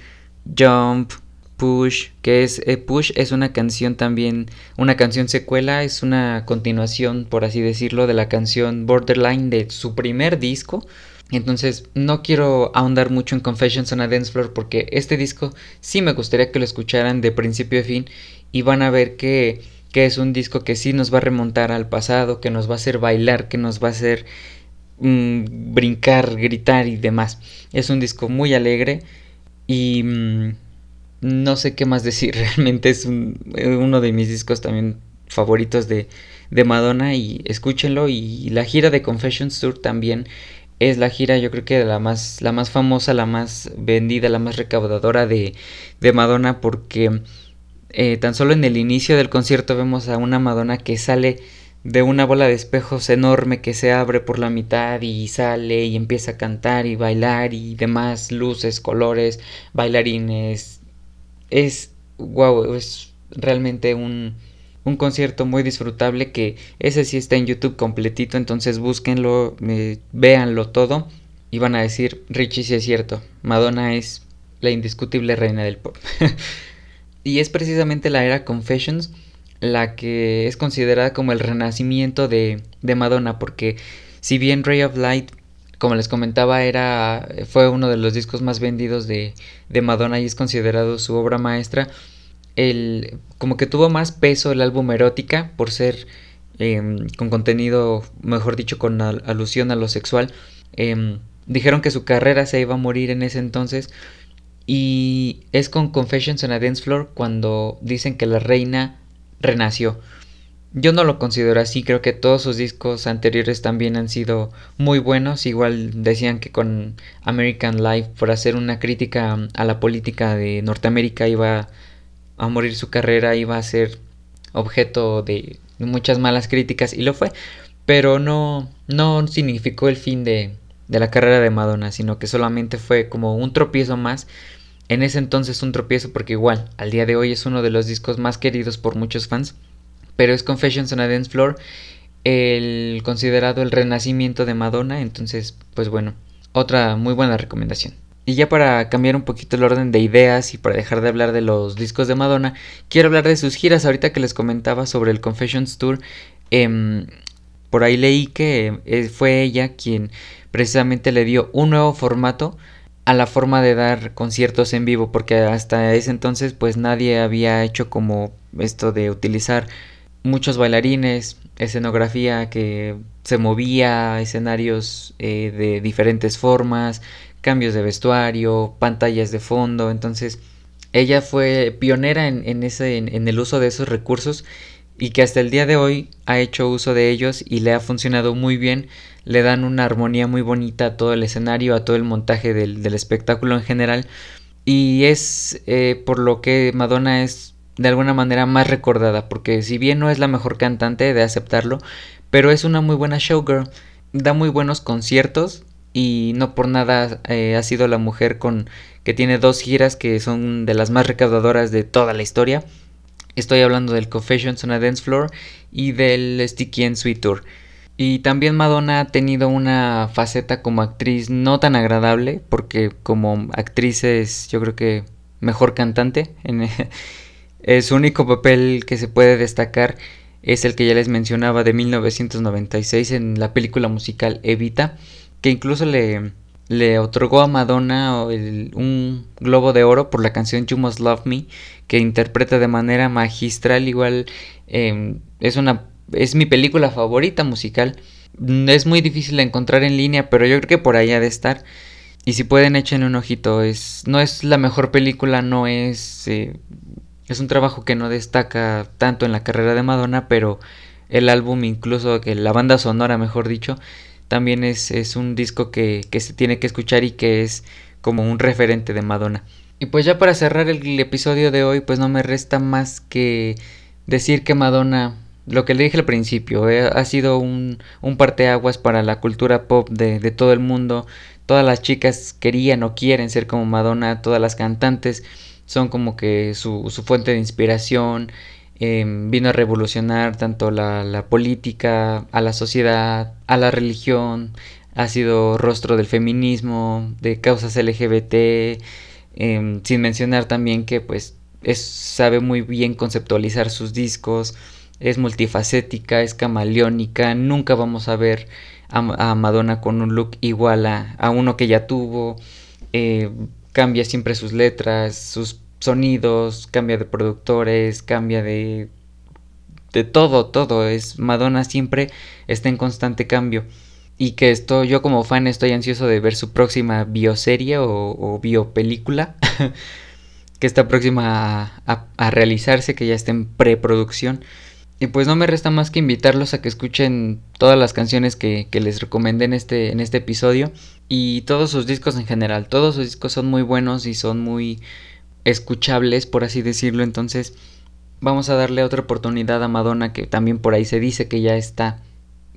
Jump, Push, que es eh, Push es una canción también, una canción secuela, es una continuación, por así decirlo, de la canción Borderline de su primer disco. Entonces no quiero ahondar mucho en Confessions on a Dance Floor porque este disco sí me gustaría que lo escucharan de principio a fin y van a ver que, que es un disco que sí nos va a remontar al pasado, que nos va a hacer bailar, que nos va a hacer mm, brincar, gritar y demás. Es un disco muy alegre y... Mm, no sé qué más decir, [LAUGHS] realmente es eh, uno de mis discos también favoritos de, de Madonna y escúchenlo. Y la gira de Confessions Tour también es la gira yo creo que la más la más famosa la más vendida la más recaudadora de, de Madonna porque eh, tan solo en el inicio del concierto vemos a una Madonna que sale de una bola de espejos enorme que se abre por la mitad y sale y empieza a cantar y bailar y demás luces colores bailarines es, wow, es realmente un, un concierto muy disfrutable que ese sí está en YouTube completito, entonces búsquenlo, véanlo todo y van a decir, Richie sí es cierto, Madonna es la indiscutible reina del pop. [LAUGHS] y es precisamente la era Confessions la que es considerada como el renacimiento de, de Madonna, porque si bien Ray of Light como les comentaba, era, fue uno de los discos más vendidos de, de Madonna y es considerado su obra maestra. El, como que tuvo más peso el álbum Erótica por ser em, con contenido, mejor dicho, con alusión a lo sexual. Em, dijeron que su carrera se iba a morir en ese entonces. Y es con Confessions on a Dance Floor cuando dicen que la reina renació. Yo no lo considero así, creo que todos sus discos anteriores también han sido muy buenos, igual decían que con American Life por hacer una crítica a la política de Norteamérica iba a morir su carrera, iba a ser objeto de muchas malas críticas y lo fue, pero no, no significó el fin de, de la carrera de Madonna, sino que solamente fue como un tropiezo más. En ese entonces un tropiezo porque igual al día de hoy es uno de los discos más queridos por muchos fans pero es Confessions on a Dance Floor el considerado el renacimiento de Madonna, entonces pues bueno, otra muy buena recomendación. Y ya para cambiar un poquito el orden de ideas y para dejar de hablar de los discos de Madonna, quiero hablar de sus giras. Ahorita que les comentaba sobre el Confessions Tour, em, por ahí leí que eh, fue ella quien precisamente le dio un nuevo formato a la forma de dar conciertos en vivo, porque hasta ese entonces pues nadie había hecho como esto de utilizar muchos bailarines, escenografía que se movía, escenarios eh, de diferentes formas, cambios de vestuario, pantallas de fondo, entonces ella fue pionera en, ese, en, el uso de esos recursos y que hasta el día de hoy ha hecho uso de ellos y le ha funcionado muy bien, le dan una armonía muy bonita a todo el escenario, a todo el montaje del, espectáculo en general. Y es eh, por lo que Madonna es de alguna manera más recordada, porque si bien no es la mejor cantante de aceptarlo, pero es una muy buena showgirl. Da muy buenos conciertos y no por nada eh, ha sido la mujer con que tiene dos giras que son de las más recaudadoras de toda la historia. Estoy hablando del Confessions on a Dance Floor y del Sticky and Sweet Tour. Y también Madonna ha tenido una faceta como actriz no tan agradable, porque como actriz es yo creo que mejor cantante. En, [LAUGHS] su único papel que se puede destacar es el que ya les mencionaba de 1996 en la película musical Evita, que incluso le, le otorgó a Madonna un globo de oro por la canción You Must Love Me, que interpreta de manera magistral, igual em, es una es mi película favorita musical. Es muy difícil de encontrar en línea, pero yo creo que por ahí ha de estar. Y si pueden, echen un ojito. Es, no es la mejor película, no es. Eh, es un trabajo que no destaca tanto en la carrera de Madonna, pero el álbum, incluso que la banda sonora, mejor dicho, también es, es un disco que, que, se tiene que escuchar y que es como un referente de Madonna. Y pues ya para cerrar el, episodio de hoy, pues no me resta más que decir que Madonna, lo que le dije al principio, eh, ha sido un, un parteaguas para la cultura pop de, de todo el mundo. Todas las chicas querían o quieren ser como Madonna, todas las cantantes son como que su, su fuente de inspiración Em, vino a revolucionar tanto la, política, a la sociedad, a la religión, ha sido rostro del feminismo, de causas LGBT, em, sin mencionar también que pues es, sabe muy bien conceptualizar sus discos, es multifacética, es camaleónica, nunca vamos a ver a, Madonna con un look igual a, a uno que ya tuvo, eh, cambia siempre sus letras, sus sonidos, cambia de productores, cambia de de todo, todo. Es Madonna siempre está en constante cambio. Y que esto, yo como fan estoy ansioso de ver su próxima bioserie o, biopelícula. [LAUGHS] que está próxima a, a, realizarse, que ya está en preproducción. Y pues no me resta más que invitarlos a que escuchen todas las canciones que, que les recomendé en este, en este episodio. Y todos sus discos en general. Todos sus discos son muy buenos y son muy escuchables, por así decirlo. Entonces, vamos a darle otra oportunidad a Madonna, que también por ahí se dice que ya está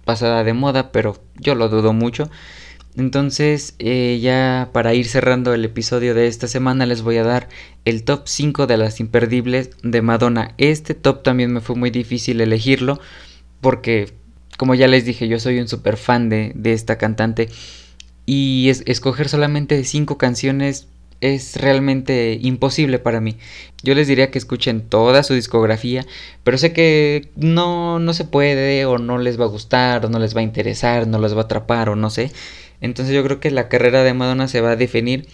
pasada de moda, pero yo lo dudo mucho. Entonces, eh, ya para ir cerrando el episodio de esta semana, les voy a dar el top 5 de las imperdibles de Madonna. Este top también me fue muy difícil elegirlo, porque, como ya les dije, yo soy un super fan de, de esta cantante. Y es, escoger solamente 5 canciones es realmente imposible para mí. Yo les diría que escuchen toda su discografía, pero sé que no, no se puede o no les va a gustar o no les va a interesar, no les va a atrapar o no sé. Entonces yo creo que la carrera de Madonna se va a definir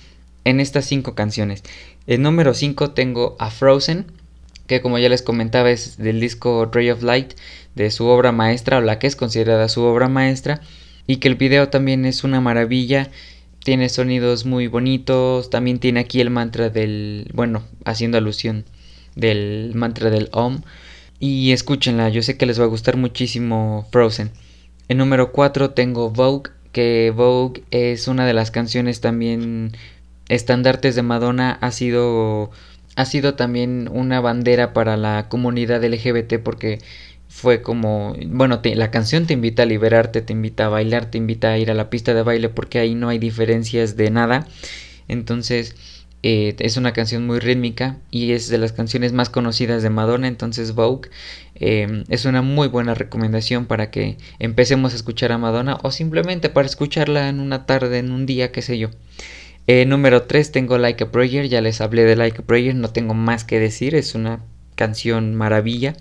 en estas cinco canciones. El número 5 tengo a Frozen, que como ya les comentaba es del disco Ray of Light, de su obra maestra o la que es considerada su obra maestra, y que el video también es una maravilla tiene sonidos muy bonitos, también tiene aquí el mantra del, bueno, haciendo alusión del mantra del Om. Y escúchenla, yo sé que les va a gustar muchísimo Frozen. En número 4 tengo Vogue, que Vogue es una de las canciones también estandartes de Madonna, ha sido ha sido también una bandera para la comunidad LGBT porque fue como, bueno, la canción te invita a liberarte, te invita a bailar, te invita a ir a la pista de baile porque ahí no hay diferencias de nada. Entonces, eh, es una canción muy rítmica y es de las canciones más conocidas de Madonna, entonces Vogue em, es una muy buena recomendación para que empecemos a escuchar a Madonna o simplemente para escucharla en una tarde, en un día, qué sé yo. Eh, número 3 tengo Like a Prayer, ya les hablé de Like a Prayer, no tengo más que decir, es una canción maravilla.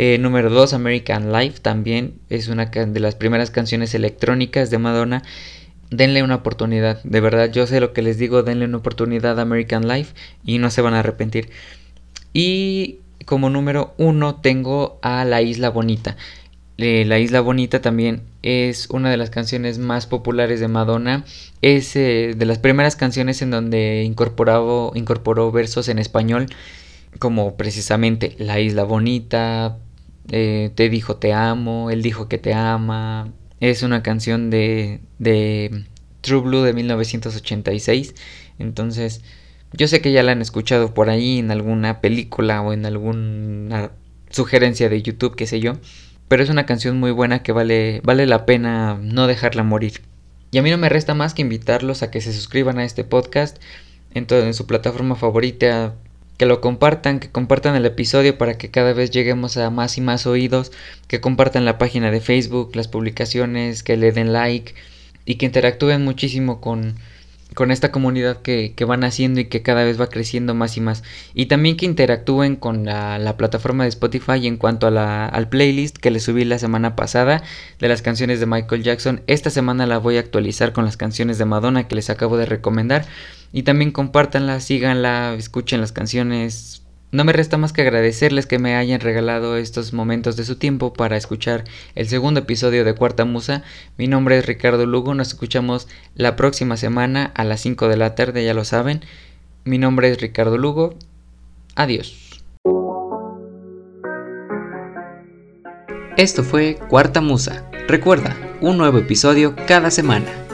Eh, número 2, American Life, también es una de las primeras canciones electrónicas de Madonna. Denle una oportunidad, de verdad, yo sé lo que les digo, denle una oportunidad a American Life y no se van a arrepentir. Y como número 1 tengo a La Isla Bonita. Eh, la Isla Bonita también es una de las canciones más populares de Madonna. Es eh, de las primeras canciones en donde incorporó versos en español, como precisamente La Isla Bonita, eh, te dijo te amo, él dijo que te ama. Es una canción de, de True Blue de 1986. Entonces, yo sé que ya la han escuchado por ahí en alguna película o en alguna sugerencia de YouTube, qué sé yo. pero es una canción muy buena que vale, vale la pena no dejarla morir. Y a mí no me resta más que invitarlos a que se suscriban a este podcast en, en su plataforma favorita, que lo compartan, que compartan el episodio para que cada vez lleguemos a más y más oídos, que compartan la página de Facebook, las publicaciones, que le den like y que interactúen muchísimo con, con esta comunidad que, van haciendo y que cada vez va creciendo más y más. Y también que interactúen con la, plataforma de Spotify en cuanto a la, al playlist que les subí la semana pasada de las canciones de Michael Jackson. Esta semana la voy a actualizar con las canciones de Madonna que les acabo de recomendar. Y también compártanla, síganla, escuchen las canciones, no me resta más que agradecerles que me hayan regalado estos momentos de su tiempo para escuchar el segundo episodio de Cuarta Musa. Mi nombre es Ricardo Lugo, nos escuchamos la próxima semana a las 5 de la tarde, ya lo saben. Mi nombre es Ricardo Lugo. Adiós. Esto fue Cuarta Musa. Recuerda, un nuevo episodio cada semana.